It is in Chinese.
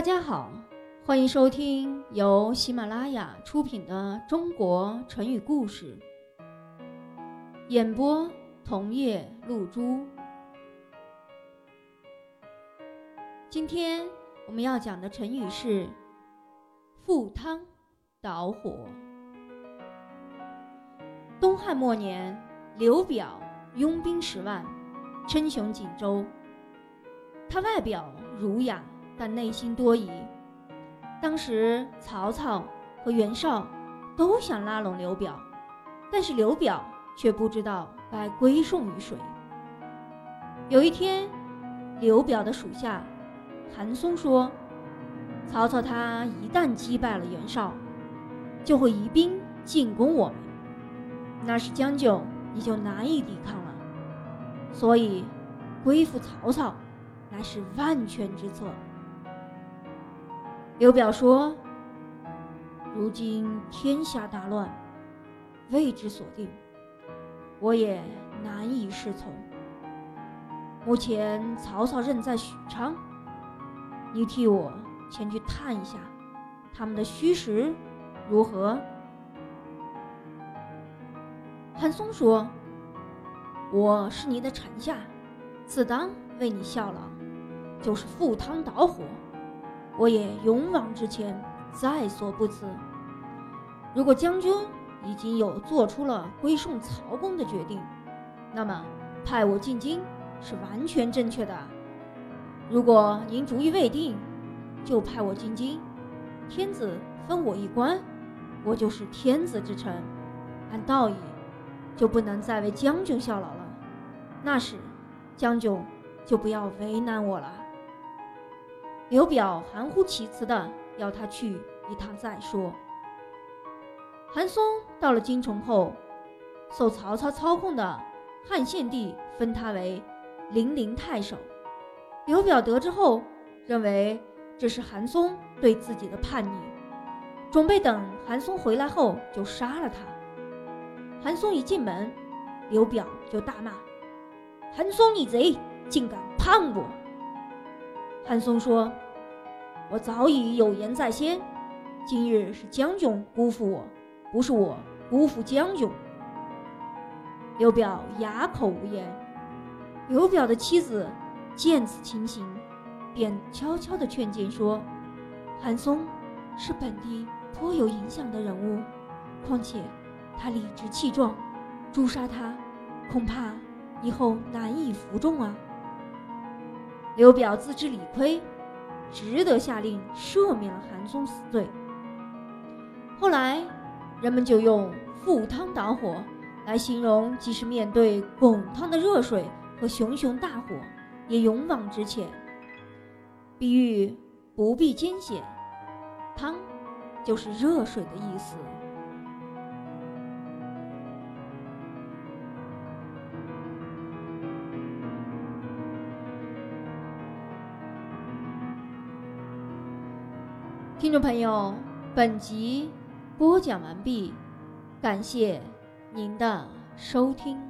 大家好，欢迎收听由喜马拉雅出品的《中国成语故事》，演播桐叶露珠。今天我们要讲的成语是“赴汤蹈火”。东汉末年，刘表拥兵十万，称雄锦州。他外表儒雅。但内心多疑。当时曹操和袁绍都想拉拢刘表，但是刘表却不知道该归顺于谁。有一天，刘表的属下韩松说：“曹操他一旦击败了袁绍，就会移兵进攻我们，那时将就你就难以抵抗了。所以，归附曹操乃是万全之策。”刘表说：“如今天下大乱，位置所定，我也难以适从。目前曹操任在许昌，你替我前去探一下，他们的虚实如何？”韩松说：“我是你的臣下，自当为你效劳，就是赴汤蹈火。”我也勇往直前，在所不辞。如果将军已经有做出了归顺曹公的决定，那么派我进京是完全正确的。如果您主意未定，就派我进京，天子封我一官，我就是天子之臣，按道义就不能再为将军效劳了。那时，将军就不要为难我了。刘表含糊其辞的要他去一趟再说。韩松到了京城后，受曹操操控的汉献帝封他为零陵太守。刘表得知后，认为这是韩松对自己的叛逆，准备等韩松回来后就杀了他。韩松一进门，刘表就大骂：“韩松你贼，竟敢叛我！”韩松说：“我早已有言在先，今日是将军辜负我，不是我辜负将军。”刘表哑口无言。刘表的妻子见此情形，便悄悄地劝谏说：“韩松是本地颇有影响的人物，况且他理直气壮，诛杀他，恐怕以后难以服众啊。”刘表自知理亏，值得下令赦免了韩松死罪。后来，人们就用“赴汤蹈火”来形容，即使面对滚烫的热水和熊熊大火，也勇往直前，比喻不必艰险。汤，就是热水的意思。听众朋友，本集播讲完毕，感谢您的收听。